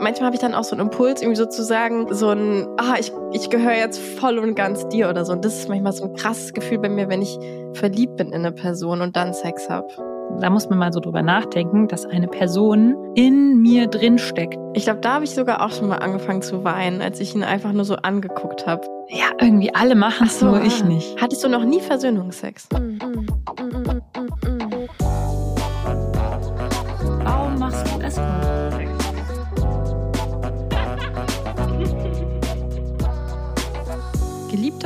Manchmal habe ich dann auch so einen Impuls, irgendwie sozusagen so ein, ah, ich, ich gehöre jetzt voll und ganz dir oder so. Und das ist manchmal so ein krasses Gefühl bei mir, wenn ich verliebt bin in eine Person und dann Sex habe. Da muss man mal so drüber nachdenken, dass eine Person in mir drin steckt. Ich glaube, da habe ich sogar auch schon mal angefangen zu weinen, als ich ihn einfach nur so angeguckt habe. Ja, irgendwie alle machen es, so, nur ah. ich nicht. Hattest du noch nie Versöhnungsex? Mm, mm, mm,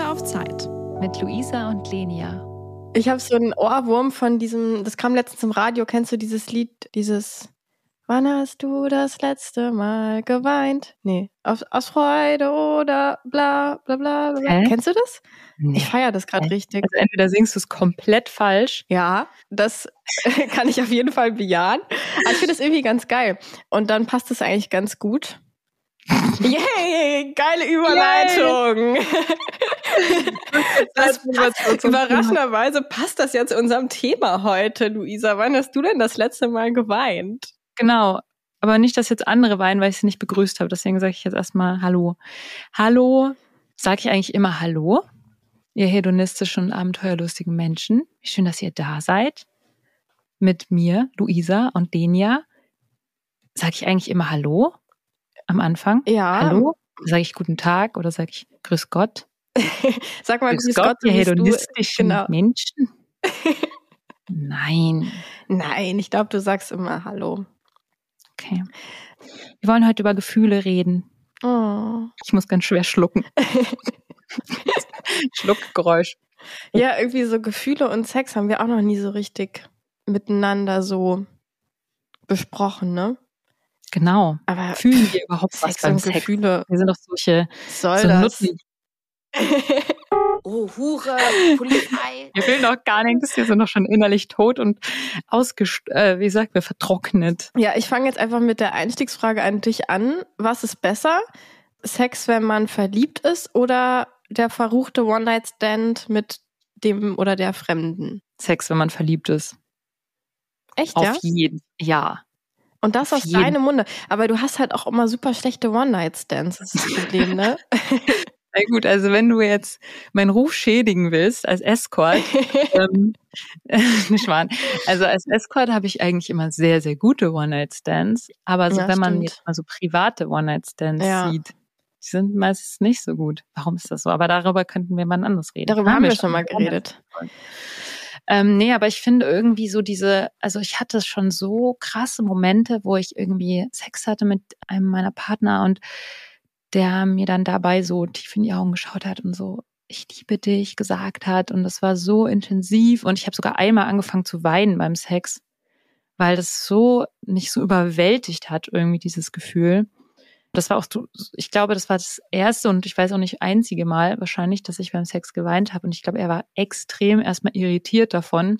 Geliebte auf Zeit mit Luisa und Lenia. Ich habe so einen Ohrwurm von diesem, das kam letztens im Radio, kennst du dieses Lied, dieses Wann hast du das letzte Mal geweint? Nee, aus, aus Freude oder bla bla bla bla. Hä? Kennst du das? Nee. Ich feiere das gerade richtig. Also entweder singst du es komplett falsch. Ja, das kann ich auf jeden Fall bejahen. Aber ich finde das irgendwie ganz geil. Und dann passt es eigentlich ganz gut. Yay, geile Überleitung. das passt, überraschenderweise passt das ja zu unserem Thema heute, Luisa. Wann hast du denn das letzte Mal geweint? Genau, aber nicht, dass jetzt andere weinen, weil ich sie nicht begrüßt habe. Deswegen sage ich jetzt erstmal Hallo. Hallo, sage ich eigentlich immer Hallo, ihr hedonistischen und abenteuerlustigen Menschen. Wie schön, dass ihr da seid. Mit mir, Luisa und Denia. Sage ich eigentlich immer Hallo? Am Anfang? Ja. Hallo? Sage ich guten Tag oder sage ich Grüß Gott? Sag mal Grüß, Grüß Gott, Gott ihr hedonistischen genau. Menschen. Nein. Nein, ich glaube, du sagst immer Hallo. Okay. Wir wollen heute über Gefühle reden. Oh. Ich muss ganz schwer schlucken. Schluckgeräusch. Ja, irgendwie so Gefühle und Sex haben wir auch noch nie so richtig miteinander so besprochen, ne? Genau. Aber fühlen wir überhaupt Sex was beim Sex? Gefühle. Wir sind doch solche soll so das? oh, Hure, Polizei. Wir will noch gar nichts. Wir sind doch schon innerlich tot und ausgest äh, wie sagt wir, vertrocknet. Ja, ich fange jetzt einfach mit der Einstiegsfrage an dich an. Was ist besser? Sex, wenn man verliebt ist oder der verruchte One-Night-Stand mit dem oder der Fremden? Sex, wenn man verliebt ist. Echt, Auf ja? jeden, ja. Und das aus deinem Munde. Aber du hast halt auch immer super schlechte One-Night-Stands, das ist das Problem, ne? Na gut, also wenn du jetzt meinen Ruf schädigen willst als Escort, ähm, nicht wahr? Also als Escort habe ich eigentlich immer sehr, sehr gute One-Night-Stands. Aber so, ja, wenn man jetzt mal so private One-Night-Stands ja. sieht, die sind meistens nicht so gut. Warum ist das so? Aber darüber könnten wir mal anders reden. Darüber haben wir schon mal geredet. Ähm, nee, aber ich finde irgendwie so diese, also ich hatte schon so krasse Momente, wo ich irgendwie Sex hatte mit einem meiner Partner und der mir dann dabei so tief in die Augen geschaut hat und so, ich liebe dich gesagt hat. Und das war so intensiv. Und ich habe sogar einmal angefangen zu weinen beim Sex, weil das so nicht so überwältigt hat, irgendwie dieses Gefühl. Das war auch, ich glaube, das war das erste und ich weiß auch nicht einzige Mal wahrscheinlich, dass ich beim Sex geweint habe. Und ich glaube, er war extrem erstmal irritiert davon,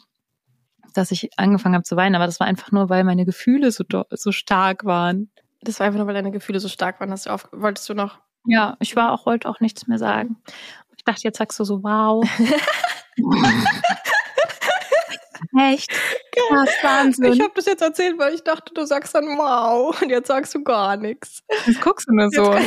dass ich angefangen habe zu weinen. Aber das war einfach nur, weil meine Gefühle so, so stark waren. Das war einfach nur, weil deine Gefühle so stark waren. Hast du auf, wolltest du noch? Ja, ich war auch, wollte auch nichts mehr sagen. Ich dachte, jetzt sagst du so, wow. Echt? Krass, Wahnsinn. Ich habe das jetzt erzählt, weil ich dachte, du sagst dann wow und jetzt sagst du gar nichts. Jetzt guckst du nur so.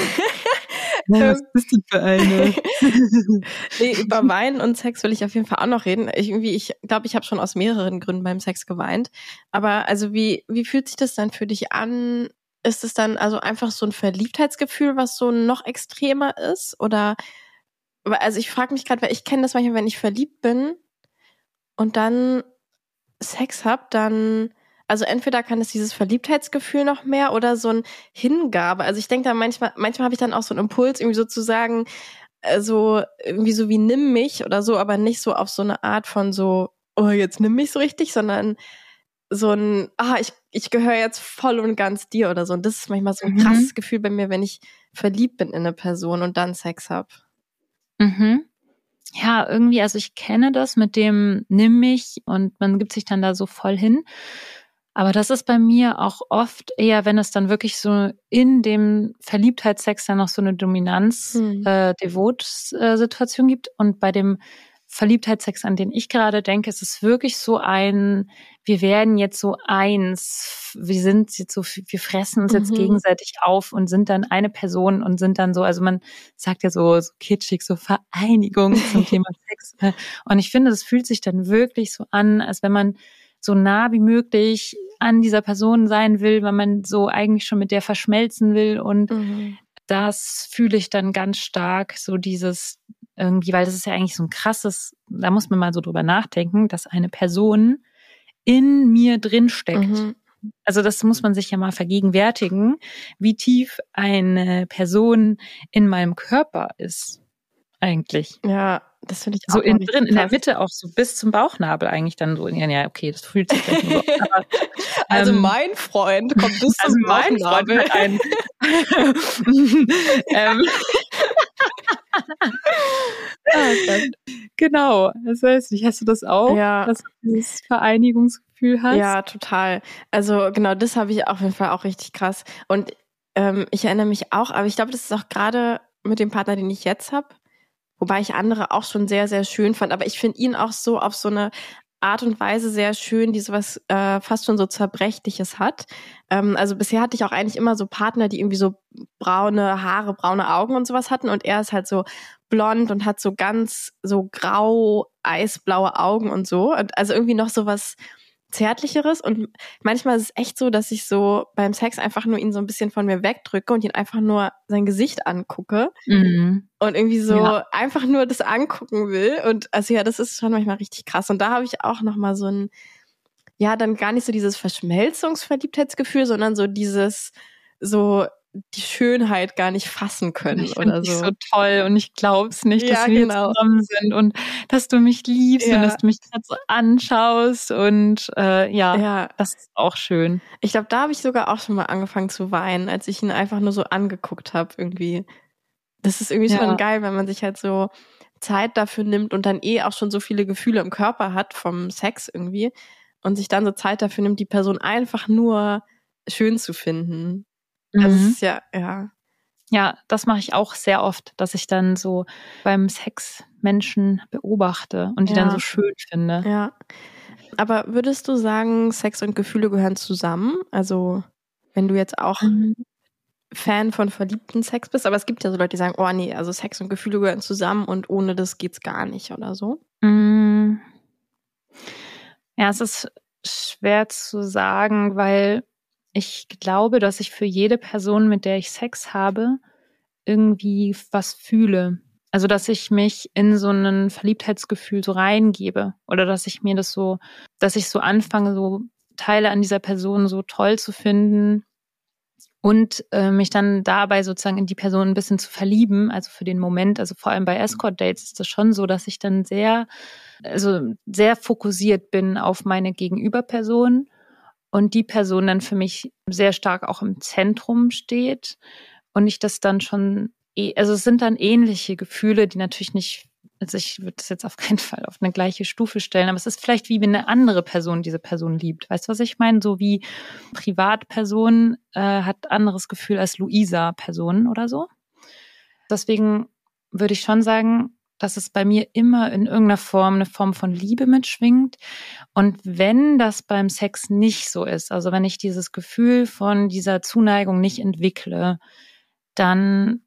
Ja, was bist du für eine? nee, über Weinen und Sex will ich auf jeden Fall auch noch reden. Ich irgendwie, ich glaube, ich habe schon aus mehreren Gründen beim Sex geweint. Aber also wie, wie fühlt sich das dann für dich an? Ist es dann also einfach so ein Verliebtheitsgefühl, was so noch extremer ist? Oder also ich frage mich gerade, weil ich kenne das manchmal, wenn ich verliebt bin und dann Sex habe, dann, also entweder kann es dieses Verliebtheitsgefühl noch mehr oder so ein Hingabe. Also ich denke da manchmal, manchmal habe ich dann auch so einen Impuls, irgendwie sozusagen, also irgendwie so wie nimm mich oder so, aber nicht so auf so eine Art von so, oh, jetzt nimm mich so richtig, sondern so ein, ah, ich, ich gehöre jetzt voll und ganz dir oder so. Und das ist manchmal so ein mhm. krasses Gefühl bei mir, wenn ich verliebt bin in eine Person und dann Sex habe. Mhm ja, irgendwie, also ich kenne das mit dem nimm mich und man gibt sich dann da so voll hin. Aber das ist bei mir auch oft eher, wenn es dann wirklich so in dem Verliebtheitssex dann noch so eine Dominanz, hm. äh, gibt. Und bei dem Verliebtheitssex, an den ich gerade denke, ist es wirklich so ein, wir werden jetzt so eins, wir sind jetzt so, wir fressen uns jetzt Mhm. gegenseitig auf und sind dann eine Person und sind dann so, also man sagt ja so, so kitschig, so Vereinigung zum Thema Sex. Und ich finde, das fühlt sich dann wirklich so an, als wenn man so nah wie möglich an dieser Person sein will, weil man so eigentlich schon mit der verschmelzen will und Mhm. das fühle ich dann ganz stark, so dieses irgendwie, weil das ist ja eigentlich so ein krasses, da muss man mal so drüber nachdenken, dass eine Person in mir drin steckt. Mhm. Also das muss man sich ja mal vergegenwärtigen, wie tief eine Person in meinem Körper ist eigentlich. Ja, das finde ich So auch innen richtig drin, in der krass. Mitte auch so bis zum Bauchnabel eigentlich dann so. Ja, okay, das fühlt sich vielleicht nur so. Aber, Also ähm, mein Freund kommt bis also zum mein Freund Bauchnabel. hat einen. ähm, Ah, genau, das heißt, wie hast du das auch, Ja. dass du dieses Vereinigungsgefühl hast? Ja, total. Also genau, das habe ich auf jeden Fall auch richtig krass. Und ähm, ich erinnere mich auch, aber ich glaube, das ist auch gerade mit dem Partner, den ich jetzt habe, wobei ich andere auch schon sehr, sehr schön fand. Aber ich finde ihn auch so auf so eine Art und Weise sehr schön, die sowas äh, fast schon so Zerbrechliches hat. Ähm, also bisher hatte ich auch eigentlich immer so Partner, die irgendwie so braune Haare, braune Augen und sowas hatten. Und er ist halt so blond und hat so ganz so grau, eisblaue Augen und so. Und also irgendwie noch so was Zärtlicheres. Und manchmal ist es echt so, dass ich so beim Sex einfach nur ihn so ein bisschen von mir wegdrücke und ihn einfach nur sein Gesicht angucke Mhm. und irgendwie so Ja. einfach nur das angucken will. Und also ja, das ist schon manchmal richtig krass. Und da habe ich auch nochmal so ein, ja, dann gar nicht so dieses Verschmelzungsverliebtheitsgefühl, sondern so dieses, so die Schönheit gar nicht fassen können Ich finde oder so. so toll und ich glaub's nicht, dass Ja, wir genau. zusammen sind und dass du mich liebst Ja. und dass du mich gerade so anschaust und äh, ja, Ja, das ist auch schön. ich glaube, da habe ich sogar auch schon mal angefangen zu weinen, als ich ihn einfach nur so angeguckt habe irgendwie. Das ist irgendwie schon geil, wenn man sich halt so Zeit dafür nimmt und dann eh auch schon so viele Gefühle im Körper hat vom Sex irgendwie und sich dann so Zeit dafür nimmt, die Person einfach nur schön zu finden. Also Mhm. ist ja, ja. Ja, das mache ich auch sehr oft, dass ich dann so beim Sex Menschen beobachte und die Ja. dann so schön finde. Ja. Aber würdest du sagen, Sex und Gefühle gehören zusammen? Also, wenn du jetzt auch Mhm. Fan von verliebten Sex bist, aber es gibt ja so Leute, die sagen, oh nee, also Sex und Gefühle gehören zusammen und ohne das geht's gar nicht oder so. Mm. Ja, es ist schwer zu sagen, weil ich glaube, dass ich für jede Person, mit der ich Sex habe, irgendwie was fühle. Also, dass ich mich in so ein Verliebtheitsgefühl so reingebe oder dass ich mir das so, dass ich so anfange, so Teile an dieser Person so toll zu finden und äh, mich dann dabei sozusagen in die Person ein bisschen zu verlieben, also für den Moment, also vor allem bei Escort-Dates ist das schon so, dass ich dann sehr, also sehr fokussiert bin auf meine Gegenüberperson und die Person dann für mich sehr stark auch im Zentrum steht und ich das dann schon, eh- also es sind dann ähnliche Gefühle, die natürlich nicht, also ich würde das jetzt auf keinen Fall auf eine gleiche Stufe stellen, aber es ist vielleicht wie wenn eine andere Person diese Person liebt. Weißt du, was ich meine? So wie Privatperson äh, hat anderes Gefühl als Luisa-Person oder so. Deswegen würde ich schon sagen, dass es bei mir immer in irgendeiner Form eine Form von Liebe mitschwingt. Und wenn das beim Sex nicht so ist, also wenn ich dieses Gefühl von dieser Zuneigung nicht entwickle, dann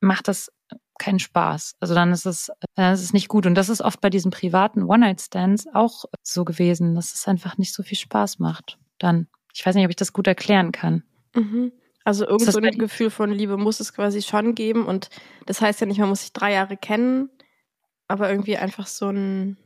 macht das keinen Spaß. Also dann ist es, dann ist es nicht gut. Und das ist oft bei diesen privaten One-Night-Stands auch so gewesen, dass es einfach nicht so viel Spaß macht. Dann, ich weiß nicht, ob ich das gut erklären kann. Mhm. Also irgend so ein? Gefühl von Liebe muss es quasi schon geben und das heißt ja nicht, man muss sich drei Jahre kennen, aber irgendwie einfach so ein,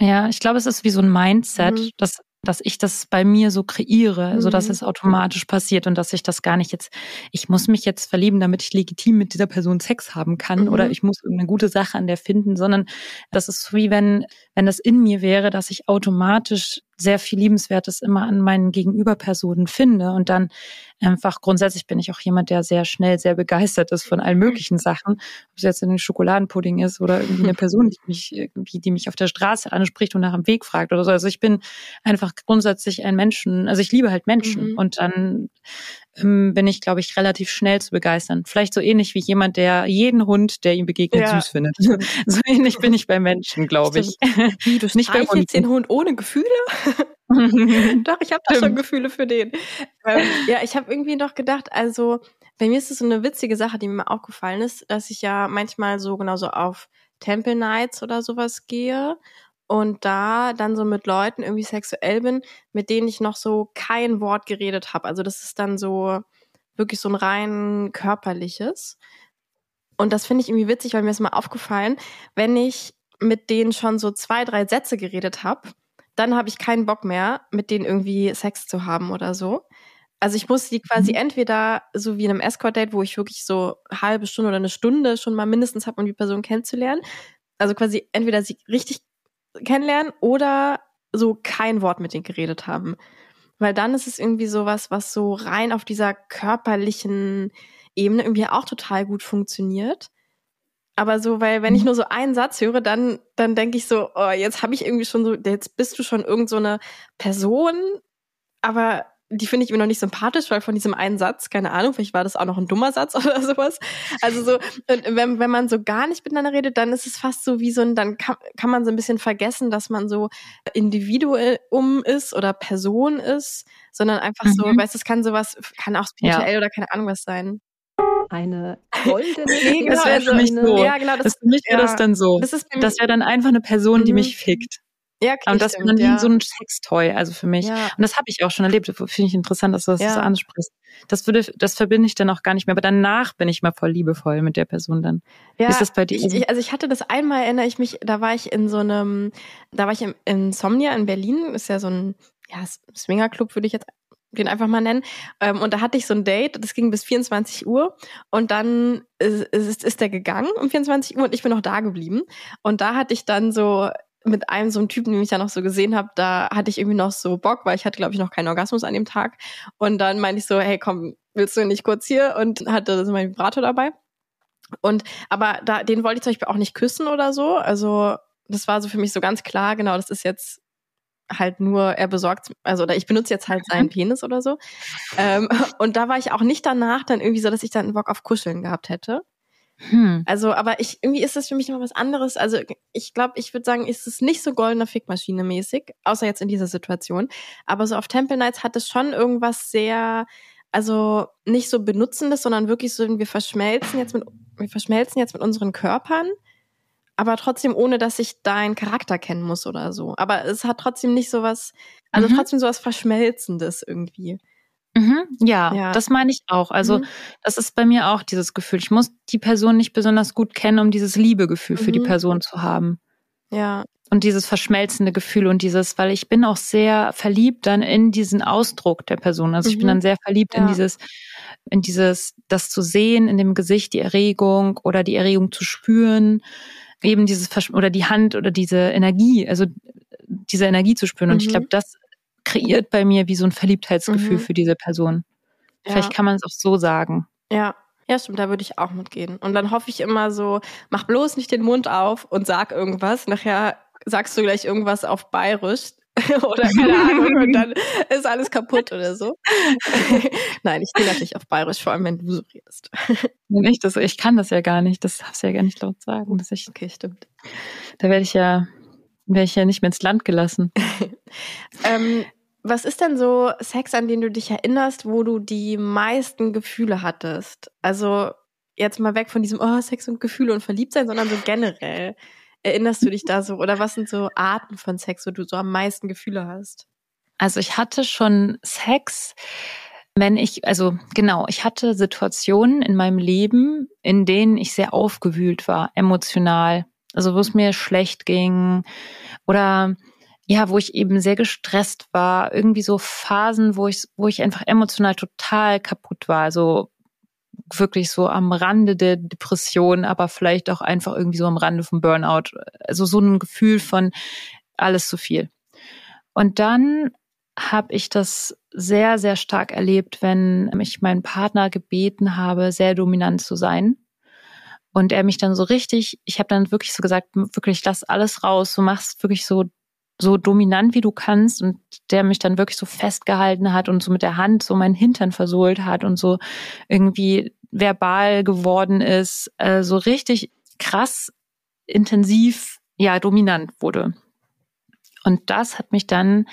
Ja, ich glaube, es ist wie so ein Mindset, Mhm. dass, dass ich das bei mir so kreiere, Mhm. es automatisch passiert und dass ich das gar nicht jetzt, ich muss mich jetzt verlieben, damit ich legitim mit dieser Person Sex haben kann Mhm. oder ich muss irgendeine gute Sache an der finden, sondern das ist so wie wenn, wenn das in mir wäre, dass ich automatisch sehr viel Liebenswertes immer an meinen Gegenüberpersonen finde und dann einfach grundsätzlich bin ich auch jemand, der sehr schnell sehr begeistert ist von allen möglichen Sachen, ob es jetzt ein Schokoladenpudding ist oder irgendwie eine Person, die mich irgendwie, die mich auf der Straße anspricht und nach dem Weg fragt oder so. Also ich bin einfach grundsätzlich ein Menschen, also ich liebe halt Menschen Mhm. und dann bin ich, glaube ich, relativ schnell zu begeistern. Vielleicht so ähnlich wie jemand, der jeden Hund, der ihm begegnet, ja. süß findet. so ähnlich bin ich bei Menschen, glaube ich. Wie, du nicht bei jetzt den Hund ohne Gefühle? Doch, ich habe da schon Gefühle für den. Ähm, ja, ich habe irgendwie noch gedacht, also bei mir ist es so eine witzige Sache, die mir mal aufgefallen ist, dass ich ja manchmal so genauso auf Temple Nights oder sowas gehe und da dann so mit Leuten irgendwie sexuell bin, mit denen ich noch so kein Wort geredet habe. Also das ist dann so wirklich so ein rein körperliches. Und das finde ich irgendwie witzig, weil mir ist mal aufgefallen, wenn ich mit denen schon so zwei, drei Sätze geredet habe, dann habe ich keinen Bock mehr, mit denen irgendwie Sex zu haben oder so. Also ich muss die quasi mhm. entweder so wie in einem Escort-Date, wo ich wirklich so eine halbe Stunde oder eine Stunde schon mal mindestens habe, um die Person kennenzulernen. Also quasi entweder sie richtig kennenlernen oder so kein Wort mit denen geredet haben. Weil dann ist es irgendwie sowas, was so rein auf dieser körperlichen Ebene irgendwie auch total gut funktioniert. Aber so, weil wenn ich mhm. nur so einen Satz höre, dann, dann denke ich so, oh, jetzt habe ich irgendwie schon so, jetzt bist du schon irgend so eine Person, aber die finde ich immer noch nicht sympathisch, weil von diesem einen Satz, keine Ahnung, vielleicht war das auch noch ein dummer Satz oder sowas. Also so, wenn, wenn man so gar nicht miteinander redet, dann ist es fast so wie so ein, dann kann, kann man so ein bisschen vergessen, dass man so individuum ist oder Person ist, sondern einfach mhm. so, weißt du, es kann sowas, kann auch spirituell ja. oder keine Ahnung was sein eine goldene. nee, genau, das wäre für mich so. Ja, genau, das, das für mich wäre ja, das dann so. Das, das wäre dann einfach eine Person, die mhm. mich fickt. Ja, okay, und das stimmt, dann ja. so ein Sextoy, also für mich. Ja. Und das habe ich auch schon erlebt. Finde ich interessant, dass du das ja. so ansprichst. Das würde, das verbinde ich dann auch gar nicht mehr. Aber danach bin ich mal voll liebevoll mit der Person dann. Ja, ist das bei dir? Ich, ich, also ich hatte das einmal, erinnere ich mich, da war ich in so einem, da war ich im Insomnia in Berlin, ist ja so ein, ja, Swingerclub würde ich jetzt den einfach mal nennen. Ähm, und da hatte ich so ein Date, das ging bis 24 Uhr und dann ist, ist, ist der gegangen um 24 Uhr und ich bin noch da geblieben. Und da hatte ich dann so mit einem so einem Typen, den ich ja noch so gesehen habe, da hatte ich irgendwie noch so Bock, weil ich hatte, glaube ich, noch keinen Orgasmus an dem Tag. Und dann meinte ich so, hey, komm, willst du nicht kurz hier? Und hatte so mein Vibrator dabei. Und aber da, den wollte ich zum Beispiel auch nicht küssen oder so. Also das war so für mich so ganz klar, genau, das ist jetzt halt nur, er besorgt, also oder ich benutze jetzt halt seinen Penis oder so. Ähm, und da war ich auch nicht danach dann irgendwie so, dass ich dann Bock auf Kuscheln gehabt hätte. Hm. Also, aber ich, irgendwie ist das für mich noch was anderes. Also, ich glaube, ich würde sagen, ist es nicht so goldener Fickmaschine mäßig, außer jetzt in dieser Situation. Aber so auf Temple Nights hat es schon irgendwas sehr, also nicht so benutzendes, sondern wirklich so, wir verschmelzen jetzt mit, wir verschmelzen jetzt mit unseren Körpern, aber trotzdem ohne, dass ich deinen Charakter kennen muss oder so. Aber es hat trotzdem nicht so was, also mhm. trotzdem so was Verschmelzendes irgendwie. Mhm, ja, ja, das meine ich auch. Also mhm. das ist bei mir auch dieses Gefühl. Ich muss die Person nicht besonders gut kennen, um dieses Liebegefühl mhm. für die mhm. Person zu haben. Ja. Und dieses verschmelzende Gefühl und dieses, weil ich bin auch sehr verliebt dann in diesen Ausdruck der Person. Also ich bin mhm. dann sehr verliebt ja. in dieses, in dieses, das zu sehen, in dem Gesicht, die Erregung oder die Erregung zu spüren, eben dieses Versch oder die Hand oder diese Energie, also diese Energie zu spüren. Und ich glaube, das kreiert bei mir wie so ein Verliebtheitsgefühl mhm. für diese Person. Ja. Vielleicht kann man es auch so sagen. Ja. Ja, stimmt, da würde ich auch mitgehen. Und dann hoffe ich immer so, mach bloß nicht den Mund auf und sag irgendwas. Nachher sagst du gleich irgendwas auf Bayerisch oder keine Ahnung und dann ist alles kaputt oder so. Nein, ich stehe natürlich auf Bayerisch, vor allem wenn du so redest. Nicht, das, ich kann das ja gar nicht, das darfst du ja gar nicht laut sagen. Dass ich, okay, stimmt. Da werde ich ja, werde ich ja nicht mehr ins Land gelassen. ähm, was ist denn so Sex, an den du dich erinnerst, wo du die meisten Gefühle hattest? Also jetzt mal weg von diesem oh, Sex und Gefühle und Verliebtsein, sondern so generell. Erinnerst du dich da so? Oder was sind so Arten von Sex, wo du so am meisten Gefühle hast? Also ich hatte schon Sex, wenn ich, also genau, ich hatte Situationen in meinem Leben, in denen ich sehr aufgewühlt war, emotional. Also wo es mir schlecht ging oder ja, wo ich eben sehr gestresst war, irgendwie so Phasen, wo ich, wo ich einfach emotional total kaputt war, also wirklich so am Rande der Depression, aber vielleicht auch einfach irgendwie so am Rande vom Burnout. Also so ein Gefühl von alles zu viel. Und dann habe ich das sehr, sehr stark erlebt, wenn ich meinen Partner gebeten habe, sehr dominant zu sein. Und er mich dann so richtig, ich habe dann wirklich so gesagt, wirklich lass alles raus, du machst wirklich so so dominant wie du kannst und der mich dann wirklich so festgehalten hat und so mit der Hand so meinen Hintern versohlt hat und so irgendwie verbal geworden ist, äh, so richtig krass intensiv, ja, dominant wurde. Und das hat mich dann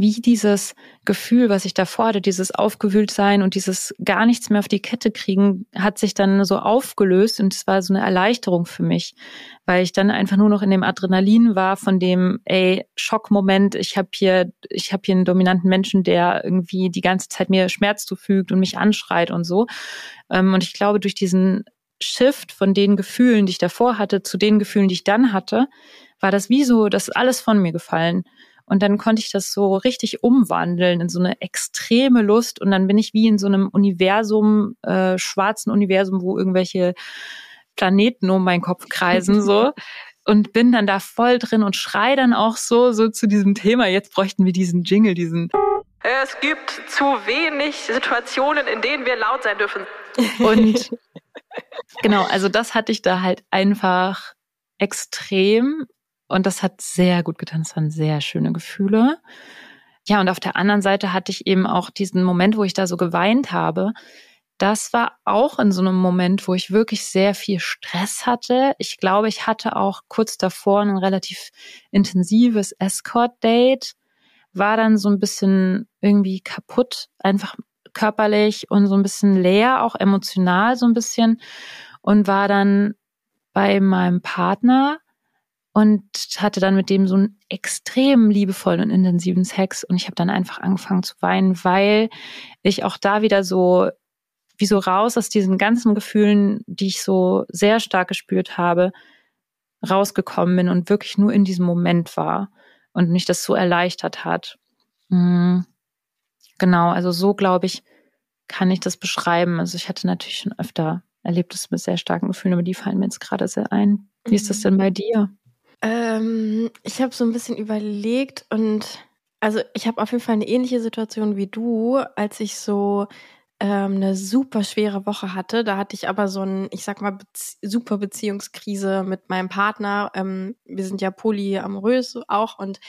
wie dieses Gefühl, was ich davor hatte, dieses Aufgewühltsein und dieses gar nichts mehr auf die Kette kriegen, hat sich dann so aufgelöst und es war so eine Erleichterung für mich, weil ich dann einfach nur noch in dem Adrenalin war von dem, ey, Schockmoment, ich habe hier, ich habe hier einen dominanten Menschen, der irgendwie die ganze Zeit mir Schmerz zufügt und mich anschreit und so. Ähm, und ich glaube, durch diesen Shift von den Gefühlen, die ich davor hatte, zu den Gefühlen, die ich dann hatte, war das wie so, das ist alles von mir gefallen. Und dann konnte ich das so richtig umwandeln in so eine extreme Lust. Und dann bin ich wie in so einem Universum, äh, schwarzen Universum, wo irgendwelche Planeten um meinen Kopf kreisen, so. Und bin dann da voll drin und schrei dann auch so, so zu diesem Thema. Jetzt bräuchten wir diesen Jingle, diesen. Es gibt zu wenig Situationen, in denen wir laut sein dürfen. Und genau, also das hatte ich da halt einfach extrem und das hat sehr gut getan. Das waren sehr schöne Gefühle. Ja, und auf der anderen Seite hatte ich eben auch diesen Moment, wo ich da so geweint habe. Das war auch in so einem Moment, wo ich wirklich sehr viel Stress hatte. Ich glaube, ich hatte auch kurz davor ein relativ intensives Escort-Date, war dann so ein bisschen irgendwie kaputt, einfach körperlich und so ein bisschen leer, auch emotional so ein bisschen und war dann bei meinem Partner und hatte dann mit dem so einen extrem liebevollen und intensiven Sex und ich habe dann einfach angefangen zu weinen, weil ich auch da wieder so wie so raus aus diesen ganzen Gefühlen, die ich so sehr stark gespürt habe, rausgekommen bin und wirklich nur in diesem Moment war und mich das so erleichtert hat. Mhm. Genau, also so glaube ich, kann ich das beschreiben. Also ich hatte natürlich schon öfter erlebt es mit sehr starken Gefühlen, aber die fallen mir jetzt gerade sehr ein. Wie ist das denn bei dir? Ähm, ich habe so ein bisschen überlegt und also ich habe auf jeden Fall eine ähnliche Situation wie du, als ich so ähm, eine super schwere Woche hatte. Da hatte ich aber so ein, ich sag mal, Bezie super Beziehungskrise mit meinem Partner. Ähm, wir sind ja polyamorös auch und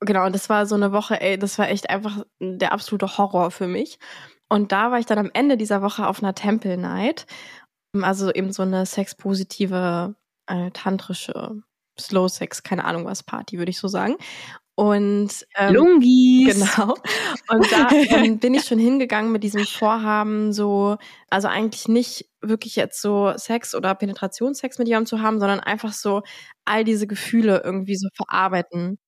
genau, und das war so eine Woche, ey, das war echt einfach der absolute Horror für mich. Und da war ich dann am Ende dieser Woche auf einer Temple Night. Also eben so eine sexpositive, äh, tantrische Slow Sex, keine Ahnung was Party, würde ich so sagen. Und ähm, Lungis. Genau. Und da ähm, bin ich schon hingegangen mit diesem Vorhaben, so, also eigentlich nicht wirklich jetzt so Sex oder Penetrationssex mit jemandem zu haben, sondern einfach so all diese Gefühle irgendwie so verarbeiten.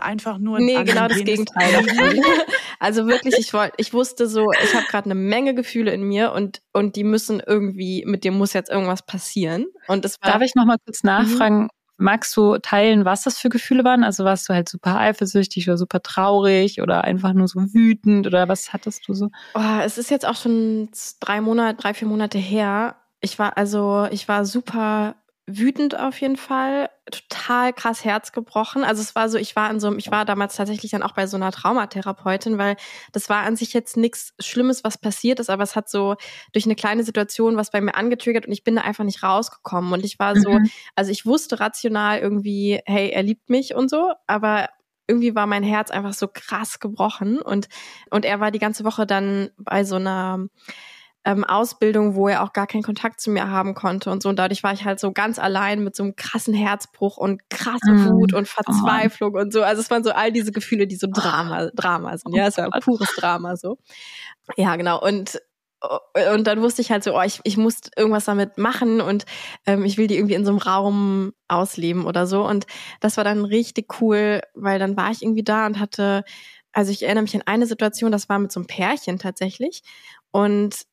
Einfach nur Nee, genau das Gegenteil. Also wirklich, ich wollte, ich wusste so, ich habe gerade eine Menge Gefühle in mir und und die müssen irgendwie, mit dem muss jetzt irgendwas passieren. Und das war, Darf ich noch mal kurz nachfragen? Magst du teilen, was das für Gefühle waren? Also warst du halt super eifersüchtig oder super traurig oder einfach nur so wütend oder was hattest du so? Oh, es ist jetzt auch schon drei Monate, drei, vier Monate her. Ich war also, ich war super wütend auf jeden Fall, total krass Herz gebrochen. Also es war so, ich war in so ich war damals tatsächlich dann auch bei so einer Traumatherapeutin, weil das war an sich jetzt nichts Schlimmes, was passiert ist, aber es hat so durch eine kleine Situation was bei mir angetriggert und ich bin da einfach nicht rausgekommen. Und ich war so, mhm. also ich wusste rational irgendwie, hey, er liebt mich und so, aber irgendwie war mein Herz einfach so krass gebrochen und und er war die ganze Woche dann bei so einer ähm, Ausbildung, wo er auch gar keinen Kontakt zu mir haben konnte und so. Und dadurch war ich halt so ganz allein mit so einem krassen Herzbruch und krasse mm. Wut und Verzweiflung oh. und so. Also es waren so all diese Gefühle, die so Drama, Drama sind. Ja, es war pures Drama so. Ja, genau. Und und dann wusste ich halt so, oh, ich, ich muss irgendwas damit machen und ähm, ich will die irgendwie in so einem Raum ausleben oder so. Und das war dann richtig cool, weil dann war ich irgendwie da und hatte, also ich erinnere mich an eine Situation, das war mit so einem Pärchen tatsächlich. Und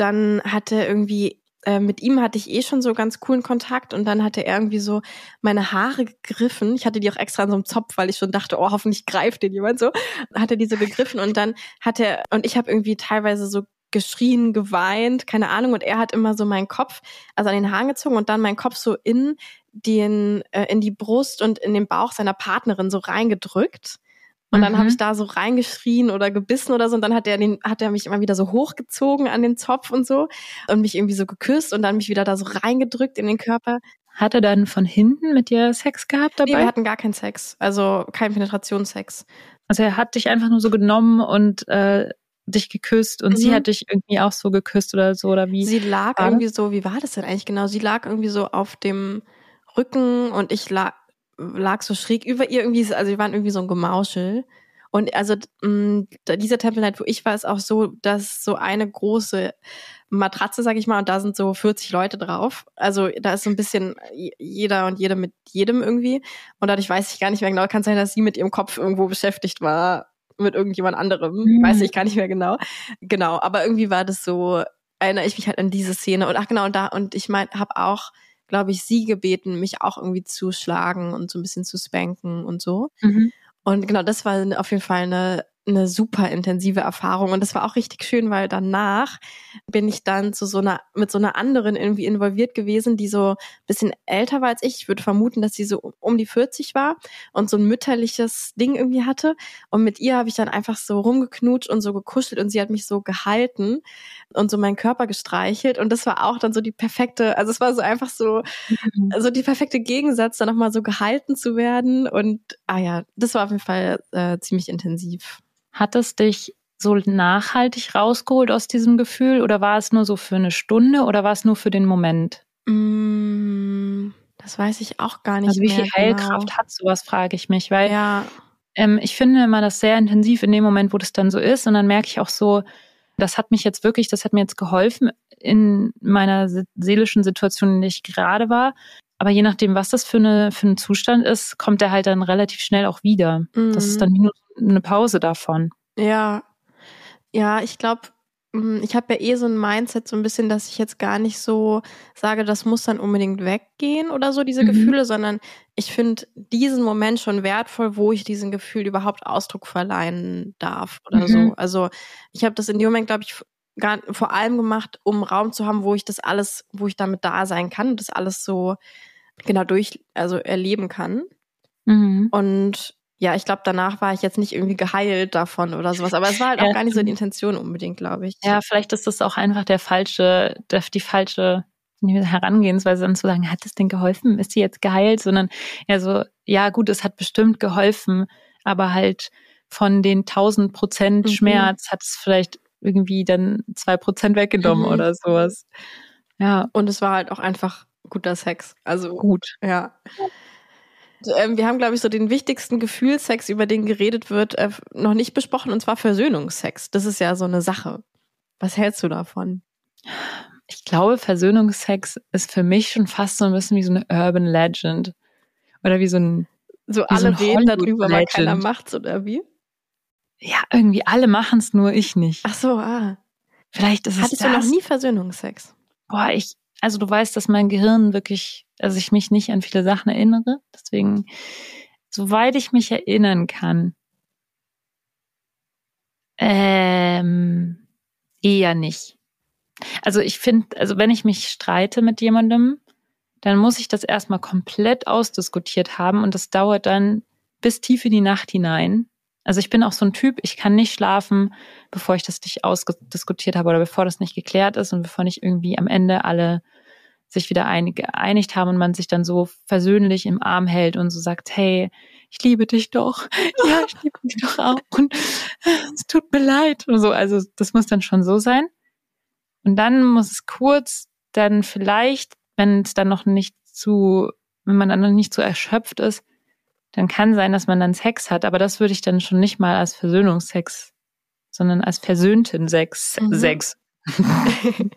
dann hatte irgendwie äh, mit ihm hatte ich eh schon so ganz coolen Kontakt und dann hatte er irgendwie so meine Haare gegriffen. Ich hatte die auch extra in so einem Zopf, weil ich schon dachte, oh, hoffentlich greift den jemand so. Hatte die so gegriffen und dann hat er, und ich habe irgendwie teilweise so geschrien, geweint, keine Ahnung. Und er hat immer so meinen Kopf, also an den Haaren gezogen und dann meinen Kopf so in den, äh, in die Brust und in den Bauch seiner Partnerin so reingedrückt. Und dann mhm. habe ich da so reingeschrien oder gebissen oder so. Und dann hat er den, hat er mich immer wieder so hochgezogen an den Zopf und so und mich irgendwie so geküsst und dann mich wieder da so reingedrückt in den Körper. Hat er dann von hinten mit dir Sex gehabt dabei? Nee, wir hatten gar keinen Sex. Also kein Penetrationssex. Also er hat dich einfach nur so genommen und äh, dich geküsst und Mhm. sie hat dich irgendwie auch so geküsst oder so oder wie? Sie lag irgendwie so, wie war das denn eigentlich genau? Sie lag irgendwie so auf dem Rücken und ich lag, lag so schräg über ihr irgendwie, also wir waren irgendwie so ein Gemauschel. Und also mh, da- dieser Temple Night, wo ich war, ist auch so, dass so eine große Matratze, sag ich mal, und da sind so 40 Leute drauf. Also da ist so ein bisschen jeder und jede mit jedem irgendwie. Und dadurch weiß ich gar nicht mehr genau. Kann sein, dass sie mit ihrem Kopf irgendwo beschäftigt war mit irgendjemand anderem. Mhm. Weiß ich gar nicht mehr genau. Genau, aber irgendwie war das so, erinnere ich mich halt an diese Szene. Und ach genau, und da, und ich mein, habe auch, glaube ich, sie gebeten, mich auch irgendwie zu schlagen und so ein bisschen zu spanken und so. Mhm. Und genau, das war auf jeden Fall eine, eine super intensive Erfahrung. Und das war auch richtig schön, weil danach bin ich dann zu so einer, mit so einer anderen irgendwie involviert gewesen, die so ein bisschen älter war als ich. Ich würde vermuten, dass sie so um- die 40 war und so ein mütterliches Ding irgendwie hatte. Und mit ihr habe ich dann einfach so rumgeknutscht und so gekuschelt und sie hat mich so gehalten und so meinen Körper gestreichelt. Und das war auch dann so die perfekte, also es war so einfach so, Mhm. also die perfekte Gegensatz, dann nochmal so gehalten zu werden. Und ah ja, das war auf jeden Fall äh, ziemlich intensiv. Hat es dich so nachhaltig rausgeholt aus diesem Gefühl oder war es nur so für eine Stunde oder war es nur für den Moment? Mm, das weiß ich auch gar nicht Also wie viel Heilkraft hat sowas, frage ich mich, weil Genau. Ja, ähm, ich finde immer das sehr intensiv in dem Moment, wo das dann so ist und dann merke ich auch so, das hat mich jetzt wirklich, das hat mir jetzt geholfen in meiner se- seelischen Situation, in der ich gerade war. Aber je nachdem, was das für, eine, für ein Zustand ist, kommt er halt dann relativ schnell auch wieder. Das ist Mhm. dann wie nur eine Pause davon. Ja, ja, ich glaube, ich habe ja eh so ein Mindset so ein bisschen, dass ich jetzt gar nicht so sage, das muss dann unbedingt weggehen oder so, diese Mhm. Gefühle, sondern ich finde diesen Moment schon wertvoll, wo ich diesen Gefühl überhaupt Ausdruck verleihen darf oder Mhm. so. Also ich habe das in dem Moment, glaube ich, gar, vor allem gemacht, um Raum zu haben, wo ich das alles, wo ich damit da sein kann und das alles so genau durch, also erleben kann. Mhm. Und ja, ich glaube, danach war ich jetzt nicht irgendwie geheilt davon oder sowas. Aber es war halt Ja, auch gar nicht so die. Intention unbedingt, glaube ich. Ja, vielleicht ist das auch einfach der falsche, die falsche Herangehensweise, dann zu sagen, hat es denn geholfen? Ist sie jetzt geheilt? Sondern ja so, ja gut, es hat bestimmt geholfen, aber halt von den 1000 Prozent Mhm. Schmerz hat es vielleicht irgendwie dann zwei Prozent weggenommen Mhm. oder sowas. Ja, Und es war halt auch einfach guter Sex. Also, gut. ja. Ähm, wir haben, glaube ich, so den wichtigsten Gefühlsex, über den geredet wird, äh, noch nicht besprochen, und zwar Versöhnungsex. Das ist ja so eine Sache. Was hältst du davon? Ich glaube, Versöhnungsex ist für mich schon fast so ein bisschen wie so eine Urban Legend. Oder wie so ein, So so alle ein reden darüber, aber keiner macht's, oder wie? ja, irgendwie alle machen es, nur ich nicht. Ach so, ah. Vielleicht ist es Hattest das. du noch nie Versöhnungsex? boah, ich, also du weißt, dass mein Gehirn wirklich, also ich mich nicht an viele Sachen erinnere. Deswegen, soweit ich mich erinnern kann, ähm, eher nicht. Also ich finde, also wenn ich mich streite mit jemandem, dann muss ich das erstmal komplett ausdiskutiert haben und das dauert dann bis tief in die Nacht hinein. Also ich bin auch so ein Typ, ich kann nicht schlafen, bevor ich das nicht ausdiskutiert habe oder bevor das nicht geklärt ist und bevor nicht irgendwie am Ende alle sich wieder einig, geeinigt haben und man sich dann so versöhnlich im Arm hält und so sagt, hey, ich liebe dich doch. Ja, ich liebe dich doch auch. Und es tut mir leid. Und so, also das muss dann schon so sein. Und dann muss es kurz dann vielleicht, wenn es dann noch nicht zu, wenn man dann noch nicht so erschöpft ist, dann kann sein, dass man dann Sex hat. Aber das würde ich dann schon nicht mal als Versöhnungsex, sondern als versöhnten Sex, Mhm. Sex.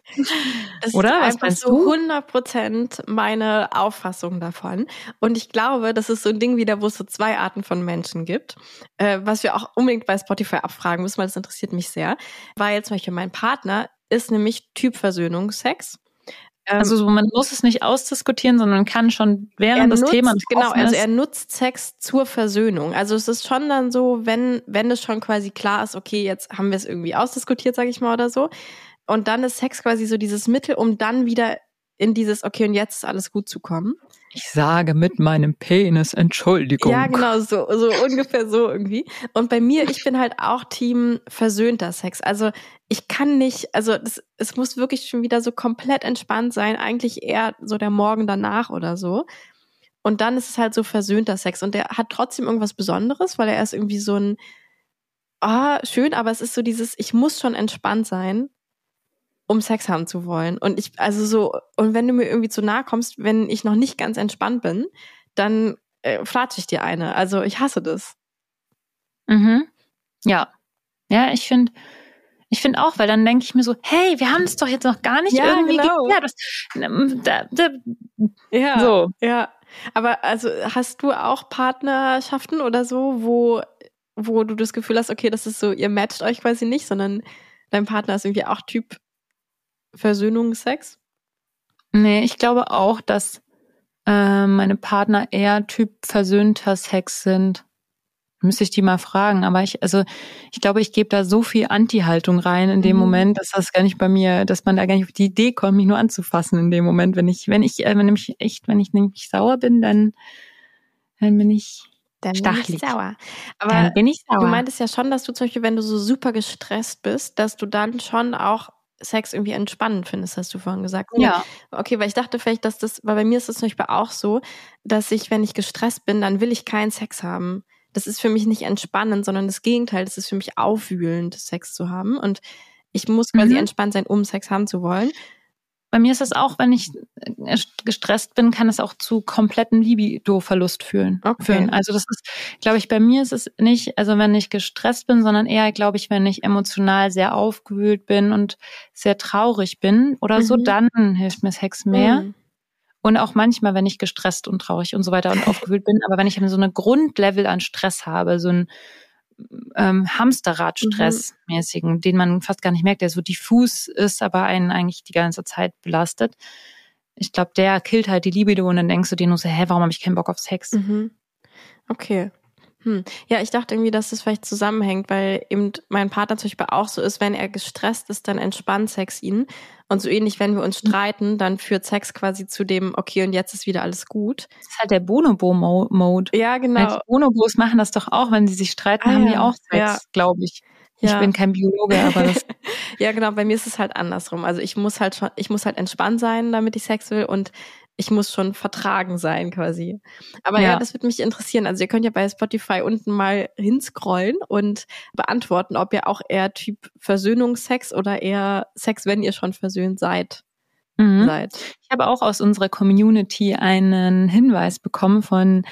Das Oder? ist Was einfach so du? 100 Prozent meine Auffassung davon. Und ich glaube, das ist so ein Ding wieder, wo es so zwei Arten von Menschen gibt, äh, was wir auch unbedingt bei Spotify abfragen müssen, weil das interessiert mich sehr. Weil zum Beispiel mein Partner ist nämlich Typ Versöhnungsex. Ähm, Also so, man muss es nicht ausdiskutieren, sondern kann schon während das nutzt, Thema noch genau, also er nutzt Sex zur Versöhnung. Also es ist schon dann so, wenn wenn es schon quasi klar ist, okay, jetzt haben wir es irgendwie ausdiskutiert, sage ich mal oder so, und dann ist Sex quasi so dieses Mittel, um dann wieder in dieses okay und jetzt ist alles gut zu kommen. Ich sage mit meinem Penis Entschuldigung. Ja, genau, so, so ungefähr so irgendwie. Und bei mir, ich bin halt auch Team versöhnter Sex. Also ich kann nicht, also das, es muss wirklich schon wieder so komplett entspannt sein, eigentlich eher so der Morgen danach oder so. Und dann ist es halt so versöhnter Sex. Und der hat trotzdem irgendwas Besonderes, weil er ist irgendwie so ein, ah, oh, schön, aber es ist so dieses, ich muss schon entspannt sein, um Sex haben zu wollen. Und ich, also so, und wenn du mir irgendwie zu nahe kommst, wenn ich noch nicht ganz entspannt bin, dann äh, flatsche ich dir eine. Also ich hasse das. Mhm. Ja. Ja, ich finde, ich finde auch, weil dann denke ich mir so, hey, wir haben es doch jetzt noch gar nicht ja, irgendwie genau. geklärt. Das, da, da, ja, so. ja. Aber also hast du auch Partnerschaften oder so, wo, wo du das Gefühl hast, okay, das ist so, ihr matcht euch quasi nicht, sondern dein Partner ist irgendwie auch Typ Versöhnungsex? Nee, ich glaube auch, dass äh, meine Partner eher Typ versöhnter Sex sind. Müsste ich die mal fragen. Aber ich, also ich glaube, ich gebe da so viel Anti-Haltung rein in dem mhm. Moment, dass das gar nicht bei mir, dass man da gar nicht auf die Idee kommt, mich nur anzufassen in dem Moment. Wenn ich, wenn ich, äh, wenn nämlich echt, wenn ich nämlich sauer bin, dann, dann bin ich dann Stachlig. bin ich sauer. Aber bin ich sauer. du meintest ja schon, dass du zum Beispiel, wenn du so super gestresst bist, dass du dann schon auch Sex irgendwie entspannend findest, hast du vorhin gesagt. Ja. Okay, weil ich dachte vielleicht, dass das, weil bei mir ist das zum Beispiel auch so, dass ich, wenn ich gestresst bin, dann will ich keinen Sex haben das ist für mich nicht entspannend, sondern das Gegenteil, das ist für mich aufwühlend, Sex zu haben. Und ich muss quasi mhm. entspannt sein, um Sex haben zu wollen. Bei mir ist das auch, wenn ich äh, gestresst bin, kann es auch zu kompletten Libido-Verlust führen. Okay. Führen. Also das ist, glaube ich, bei mir ist es nicht, also wenn ich gestresst bin, sondern eher, glaube ich, wenn ich emotional sehr aufgewühlt bin und sehr traurig bin oder mhm. so, dann hilft mir Sex mehr. Mhm. Und auch manchmal, wenn ich gestresst und traurig und so weiter und aufgewühlt bin, aber wenn ich so eine Grundlevel an Stress habe, so ein ähm, Hamsterrad-Stress-mäßigen, mhm. den man fast gar nicht merkt, der so diffus ist, aber einen eigentlich die ganze Zeit belastet. Ich glaube, der killt halt die Libido und dann denkst du dir nur so, hä, warum habe ich keinen Bock auf Sex? Mhm. Okay. Hm. Ja, ich dachte irgendwie, dass das vielleicht zusammenhängt, weil eben mein Partner zum Beispiel auch so ist, wenn er gestresst ist, dann entspannt Sex ihn. Und so ähnlich, wenn wir uns mhm. streiten, dann führt Sex quasi zu dem, okay, und jetzt ist wieder alles gut. Das ist halt der Bonobo-Mode. Ja, genau. Die Bonobos machen das doch auch, wenn sie sich streiten, ah, haben ja. die auch Sex, ja. glaube ich. Ich bin kein Biologe, aber das. ja, genau. Bei mir ist es halt andersrum. Also ich muss halt schon, ich muss halt entspannt sein, damit ich Sex will und ich muss schon vertragen sein quasi. Aber ja. ja. das würde mich interessieren. Also ihr könnt ja bei Spotify unten mal hinscrollen und beantworten, ob ihr auch eher Typ Versöhnungsex oder eher Sex, wenn ihr schon versöhnt seid. Mhm. Seid. Ich habe auch aus unserer Community einen Hinweis bekommen von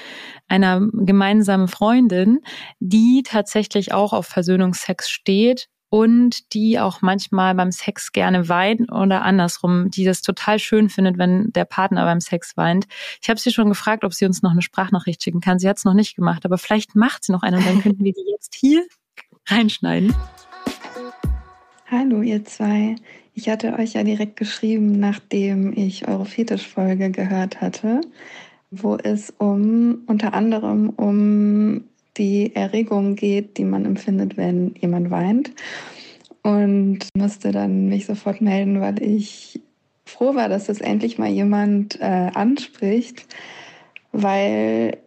einer gemeinsamen Freundin, die tatsächlich auch auf Versöhnungsex steht und die auch manchmal beim Sex gerne weint oder andersrum, die das total schön findet, wenn der Partner beim Sex weint. Ich habe sie schon gefragt, ob sie uns noch eine Sprachnachricht schicken kann. Sie hat es noch nicht gemacht, aber vielleicht macht sie noch eine und dann könnten wir die jetzt hier reinschneiden. Hallo ihr zwei. Ich hatte euch ja direkt geschrieben, nachdem ich eure Fetischfolge gehört hatte, wo es um unter anderem um die Erregung geht, die man empfindet, wenn jemand weint. Und musste dann mich sofort melden, weil ich froh war, dass das endlich mal jemand äh, anspricht, weil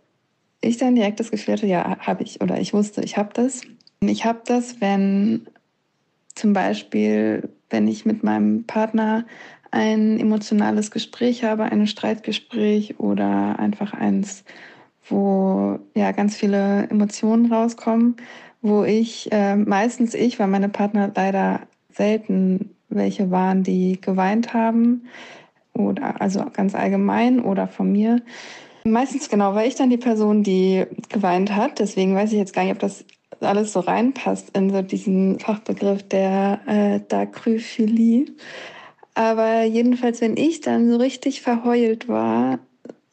ich dann direkt das Gefühl hatte, ja, habe ich oder ich wusste, ich habe das. Ich habe das, wenn zum Beispiel, wenn ich mit meinem Partner ein emotionales Gespräch habe, ein Streitgespräch oder einfach eins, wo ja ganz viele Emotionen rauskommen, wo ich äh, meistens ich, weil meine Partner leider selten welche waren, die geweint haben oder also ganz allgemein oder von mir. Meistens genau, weil ich dann die Person, die geweint hat. Deswegen weiß ich jetzt gar nicht, ob das alles so reinpasst in so diesen Fachbegriff der äh, Dacryphilie. Aber jedenfalls, wenn ich dann so richtig verheult war,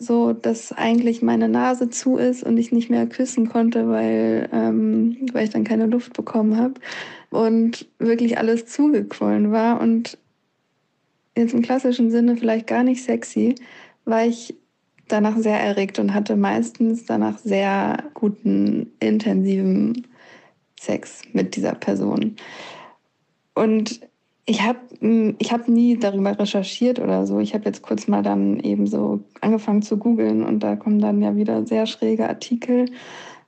so, dass eigentlich meine Nase zu ist und ich nicht mehr küssen konnte, weil, ähm, weil ich dann keine Luft bekommen habe und wirklich alles zugequollen war und jetzt im klassischen Sinne vielleicht gar nicht sexy, war ich danach sehr erregt und hatte meistens danach sehr guten, intensiven Sex mit dieser Person. Und Ich habe ich hab nie darüber recherchiert oder so. Ich habe jetzt kurz mal dann eben so angefangen zu googeln und da kommen dann ja wieder sehr schräge Artikel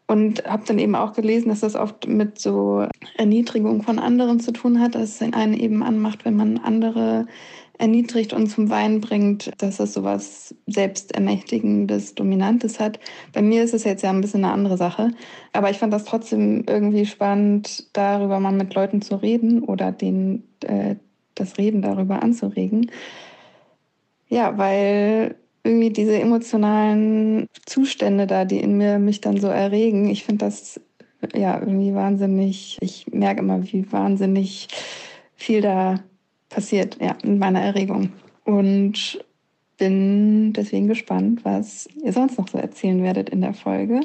und habe dann eben auch gelesen, dass das oft mit so Erniedrigung von anderen zu tun hat, dass es einen eben anmacht, wenn man andere erniedrigt und zum Weinen bringt, dass es sowas Selbstermächtigendes, Dominantes hat. Bei mir ist es jetzt ja ein bisschen eine andere Sache. Aber ich fand das trotzdem irgendwie spannend, darüber mal mit Leuten zu reden oder denen äh, das Reden darüber anzuregen. Ja, weil irgendwie diese emotionalen Zustände da, die in mir mich dann so erregen, ich finde das ja irgendwie wahnsinnig, ich merke immer, wie wahnsinnig viel da passiert, ja, in meiner Erregung. Und bin deswegen gespannt, was ihr sonst noch so erzählen werdet in der Folge.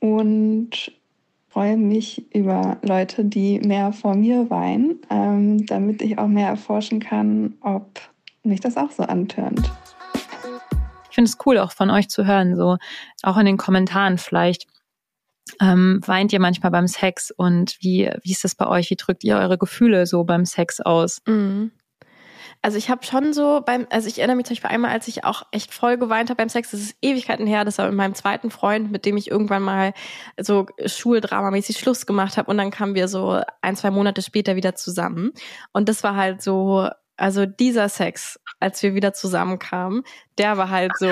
Und freue mich über Leute, die mehr vor mir weinen, ähm, damit ich auch mehr erforschen kann, ob mich das auch so antörnt. Ich finde es cool, auch von euch zu hören, so auch in den Kommentaren vielleicht. Ähm, weint ihr manchmal beim Sex und wie, wie ist das bei euch? Wie drückt ihr eure Gefühle so beim Sex aus? Mhm. Also ich habe schon so beim, also ich erinnere mich zum Beispiel einmal, als ich auch echt voll geweint habe beim Sex, das ist Ewigkeiten her, das war mit meinem zweiten Freund, mit dem ich irgendwann mal so Schuldramamäßig Schluss gemacht habe und dann kamen wir so ein, zwei Monate später wieder zusammen. Und das war halt so, also dieser Sex, als wir wieder zusammenkamen, der war halt so,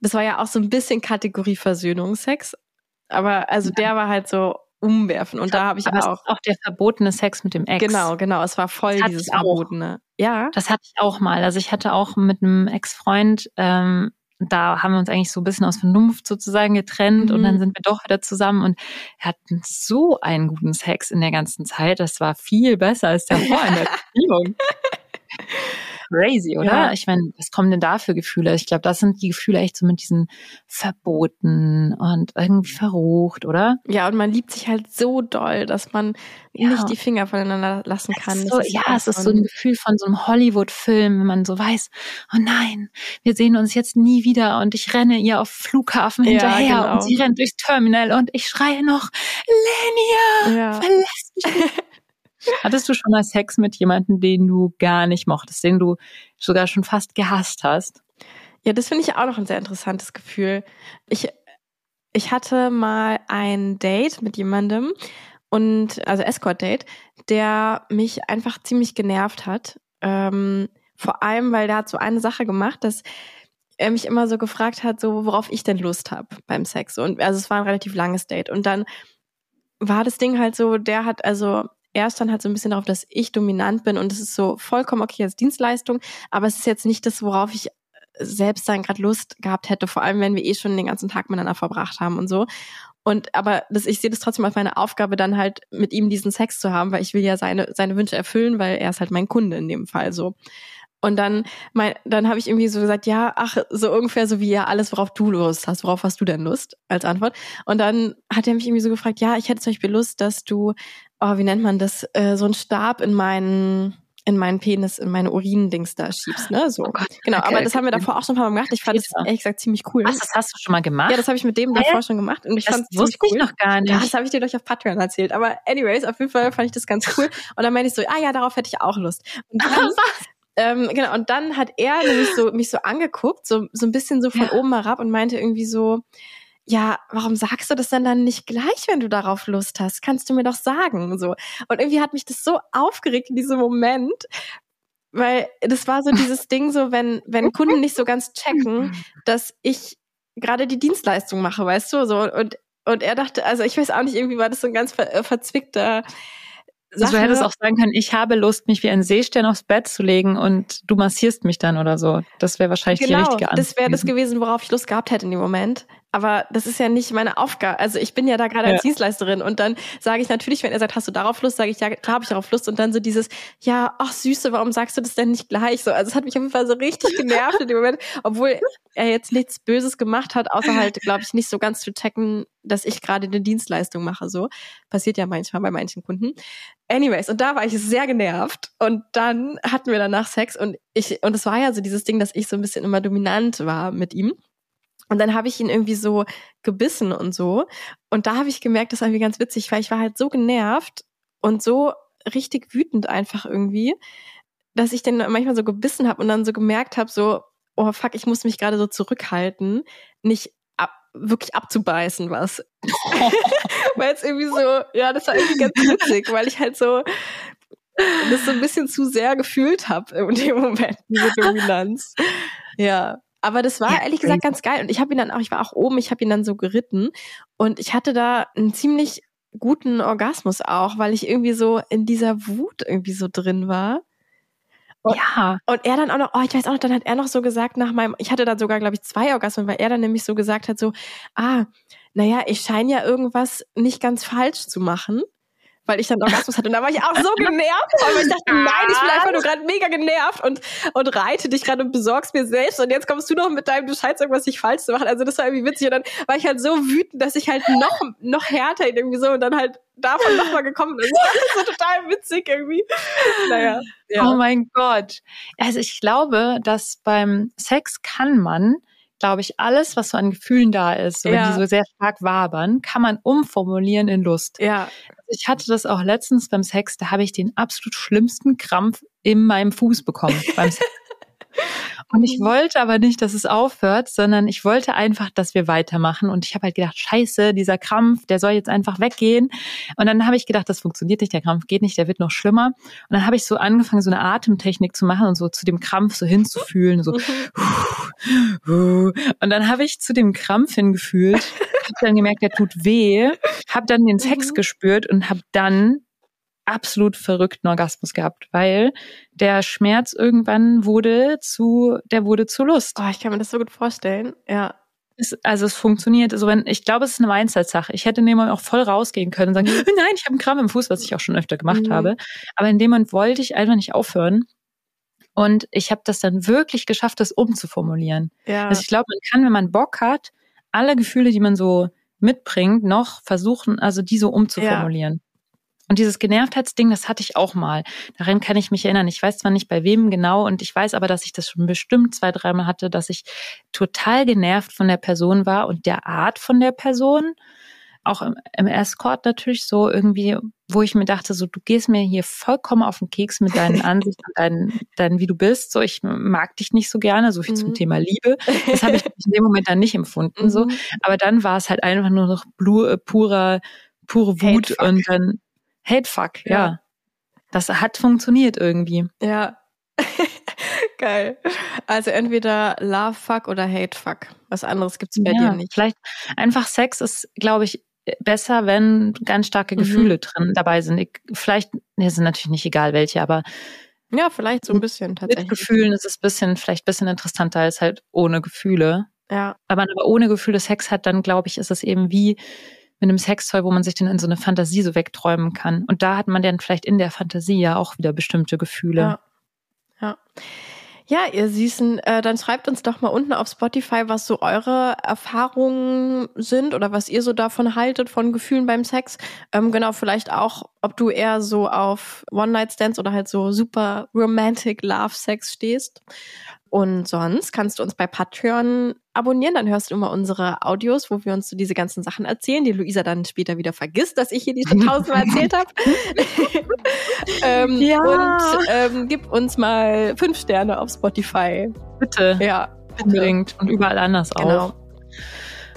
das war ja auch so ein bisschen Kategorie Versöhnungsex, aber also der war halt so umwerfen. Und da habe ich aber auch. auch der verbotene Sex mit dem Ex. Genau, genau. Es war voll dieses verbotene. Ja. Das hatte ich auch mal. Also ich hatte auch mit einem Ex-Freund, ähm, da haben wir uns eigentlich so ein bisschen aus Vernunft sozusagen getrennt mhm. und dann mhm. sind wir doch wieder zusammen und er hat so einen guten Sex in der ganzen Zeit. Das war viel besser als der Vor in der Beziehung. Crazy, oder? Ja. Ich meine, was kommen denn da für Gefühle? Ich glaube, das sind die Gefühle echt so mit diesen Verboten und irgendwie verrucht, oder? Ja, und man liebt sich halt so doll, dass man ja. nicht die Finger voneinander lassen kann. So, ja, es ist so ein Gefühl von so einem Hollywood-Film, wenn man so weiß, oh nein, wir sehen uns jetzt nie wieder und ich renne ihr auf Flughafen hinterher ja, genau. und sie rennt durchs Terminal und ich schreie noch, Lenia, ja. verlass mich nicht. Hattest du schon mal Sex mit jemandem, den du gar nicht mochtest, den du sogar schon fast gehasst hast? Ja, das finde ich auch noch ein sehr interessantes Gefühl. Ich, ich hatte mal ein Date mit jemandem und also Escort-Date, der mich einfach ziemlich genervt hat. Ähm, vor allem, weil der hat so eine Sache gemacht, dass er mich immer so gefragt hat, so worauf ich denn Lust habe beim Sex. Und also es war ein relativ langes Date. Und dann war das Ding halt so, der hat also er stand halt so ein bisschen darauf, dass ich dominant bin und es ist so vollkommen okay als Dienstleistung, aber es ist jetzt nicht das, worauf ich selbst dann gerade Lust gehabt hätte, vor allem wenn wir eh schon den ganzen Tag miteinander verbracht haben und so. Und aber das, ich sehe das trotzdem als meine Aufgabe, dann halt mit ihm diesen Sex zu haben, weil ich will ja seine, seine Wünsche erfüllen, weil er ist halt mein Kunde in dem Fall so. Und dann, mein, dann habe ich irgendwie so gesagt, ja, ach, so ungefähr so wie ja alles, worauf du Lust hast, worauf hast du denn Lust als Antwort? Und dann hat er mich irgendwie so gefragt, ja, ich hätte zum Beispiel Lust, dass du, oh, wie nennt man das, äh, so einen Stab in meinen in meinen Penis, in meine Urin-Dings da schiebst, ne? So. Oh Gott, genau, okay, aber das haben wir davor auch schon ein paar Mal gemacht. Ich fand das ehrlich gesagt ziemlich cool. Was, das hast du schon mal gemacht? Ja, das habe ich mit dem davor schon gemacht und ich fand es ziemlich cool. Ich noch gar nicht. Ja, das habe ich dir durch auf Patreon erzählt. Aber anyways, auf jeden Fall fand ich das ganz cool. Und dann meinte ich so, ah ja, darauf hätte ich auch Lust. Und dann, ähm, genau, und dann hat er nämlich so, mich so angeguckt, so, so ein bisschen so von ja. oben herab und meinte irgendwie so, ja, warum sagst du das denn dann nicht gleich, wenn du darauf Lust hast? Kannst du mir doch sagen, so. Und irgendwie hat mich das so aufgeregt in diesem Moment, weil das war so dieses Ding so, wenn, wenn Kunden nicht so ganz checken, dass ich gerade die Dienstleistung mache, weißt du, so. Und, und er dachte, also ich weiß auch nicht, irgendwie war das so ein ganz ver verzwickter, Sache. Also du hättest auch sagen können, ich habe Lust, mich wie ein Seestern aufs Bett zu legen und du massierst mich dann oder so. Das wäre wahrscheinlich genau, die richtige Antwort. Das wäre das gewesen, worauf ich Lust gehabt hätte in dem Moment. Aber das ist ja nicht meine Aufgabe. Also ich bin ja da gerade als ja. Dienstleisterin und dann sage ich natürlich, wenn er sagt, hast du darauf Lust, sage ich, ja, klar habe ich darauf Lust. Und dann so dieses, ja, ach Süße, warum sagst du das denn nicht gleich? So, also es hat mich auf jeden Fall so richtig genervt in dem Moment, obwohl er jetzt nichts Böses gemacht hat, außer halt, glaube ich, nicht so ganz zu checken, dass ich gerade eine Dienstleistung mache. So passiert ja manchmal bei manchen Kunden. Anyways, und da war ich sehr genervt und dann hatten wir danach Sex und ich und es war ja so dieses Ding, dass ich so ein bisschen immer dominant war mit ihm. Und dann habe ich ihn irgendwie so gebissen und so. Und da habe ich gemerkt, das war irgendwie ganz witzig, weil ich war halt so genervt und so richtig wütend einfach irgendwie, dass ich den manchmal so gebissen habe und dann so gemerkt habe, so, oh fuck, ich muss mich gerade so zurückhalten, nicht ab, wirklich abzubeißen was. weil es irgendwie so, ja, das war irgendwie ganz witzig, weil ich halt so das so ein bisschen zu sehr gefühlt habe in dem Moment, diese Dominanz. Ja. Aber das war ja, ehrlich gesagt ganz geil. Und ich habe ihn dann auch, ich war auch oben, ich habe ihn dann so geritten und ich hatte da einen ziemlich guten Orgasmus auch, weil ich irgendwie so in dieser Wut irgendwie so drin war. Und, ja. Und er dann auch noch, oh, ich weiß auch noch, dann hat er noch so gesagt nach meinem, ich hatte dann sogar, glaube ich, zwei Orgasmen, weil er dann nämlich so gesagt hat, so, ah, naja, ich scheine ja irgendwas nicht ganz falsch zu machen weil ich dann Orgasmus hatte. Und da war ich auch so genervt, weil ich dachte, nein, ich bin einfach nur gerade mega genervt und, und reite dich gerade und besorgst mir selbst. Und jetzt kommst du noch mit deinem, du scheinst irgendwas nicht falsch zu machen. Also das war irgendwie witzig. Und dann war ich halt so wütend, dass ich halt noch, noch härter irgendwie so und dann halt davon nochmal gekommen bin. Das ist so total witzig irgendwie. Naja. Ja. Oh mein Gott. Also ich glaube, dass beim Sex kann man glaube ich, alles, was so an Gefühlen da ist, so, ja. wenn die so sehr stark wabern, kann man umformulieren in Lust. Ja. Ich hatte das auch letztens beim Sex, da habe ich den absolut schlimmsten Krampf in meinem Fuß bekommen beim Sex. Und ich wollte aber nicht, dass es aufhört, sondern ich wollte einfach, dass wir weitermachen. Und ich habe halt gedacht, scheiße, dieser Krampf, der soll jetzt einfach weggehen. Und dann habe ich gedacht, das funktioniert nicht, der Krampf geht nicht, der wird noch schlimmer. Und dann habe ich so angefangen, so eine Atemtechnik zu machen und so zu dem Krampf so hinzufühlen. So. Und dann habe ich zu dem Krampf hingefühlt, habe dann gemerkt, der tut weh, habe dann den Sex mhm. gespürt und habe dann absolut verrückten Orgasmus gehabt, weil der Schmerz irgendwann wurde zu, der wurde zu Lust. Oh, ich kann mir das so gut vorstellen, ja. Also es funktioniert, also wenn, ich glaube, es ist eine Mindset-Sache. Ich hätte in dem Moment auch voll rausgehen können und sagen, mhm. nein, ich habe einen Kram im Fuß, was ich auch schon öfter gemacht mhm. habe. Aber in dem Moment wollte ich einfach nicht aufhören. Und ich habe das dann wirklich geschafft, das umzuformulieren. Ja. Also ich glaube, man kann, wenn man Bock hat, alle Gefühle, die man so mitbringt, noch versuchen, also die so umzuformulieren. Ja. Und dieses Genervtheitsding, das hatte ich auch mal. Daran kann ich mich erinnern. Ich weiß zwar nicht bei wem genau und ich weiß aber, dass ich das schon bestimmt zwei, dreimal hatte, dass ich total genervt von der Person war und der Art von der Person. Auch im, im Escort natürlich so irgendwie, wo ich mir dachte, so, du gehst mir hier vollkommen auf den Keks mit deinen Ansichten, deinen, deinen, wie du bist. So, ich mag dich nicht so gerne, so viel mhm. zum Thema Liebe. Das habe ich in dem Moment dann nicht empfunden, mhm. so. Aber dann war es halt einfach nur noch blue, purer, pure Wut und dann, Hatefuck, ja. ja. Das hat funktioniert irgendwie. Ja. Geil. Also entweder Love Fuck oder Hate Fuck. Was anderes gibt's bei ja, dir nicht. Vielleicht einfach Sex ist, glaube ich, besser, wenn ganz starke mhm. Gefühle mhm. drin dabei sind. Ich, vielleicht, ne, sind natürlich nicht egal welche, aber ja, vielleicht so ein bisschen tatsächlich. Mit Gefühlen ist es bisschen, vielleicht ein bisschen interessanter als halt ohne Gefühle. Ja. Wenn man aber ohne Gefühle Sex hat, dann glaube ich, ist es eben wie mit einem Sextoy, wo man sich dann in so eine Fantasie so wegträumen kann. Und da hat man dann vielleicht in der Fantasie ja auch wieder bestimmte Gefühle. Ja. Ja. Ja, ihr Süßen, äh, dann schreibt uns doch mal unten auf Spotify, was so eure Erfahrungen sind oder was ihr so davon haltet, von Gefühlen beim Sex. Ähm, genau, vielleicht auch, ob du eher so auf One-Night-Stands oder halt so super romantic Love-Sex stehst. Und sonst kannst du uns bei Patreon abonnieren, dann hörst du immer unsere Audios, wo wir uns so diese ganzen Sachen erzählen, die Luisa dann später wieder vergisst, dass ich hier die schon tausendmal erzählt habe. ähm, ja. Und ähm, gib uns mal fünf Sterne auf Spotify. Bitte. Ja. Unbedingt. Und überall anders genau. auch.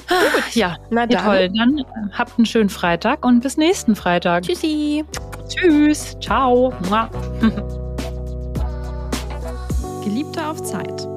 Gut. Ja, na dann. toll. Dann habt einen schönen Freitag und bis nächsten Freitag. Tschüssi. Tschüss. Ciao. Geliebte auf Zeit.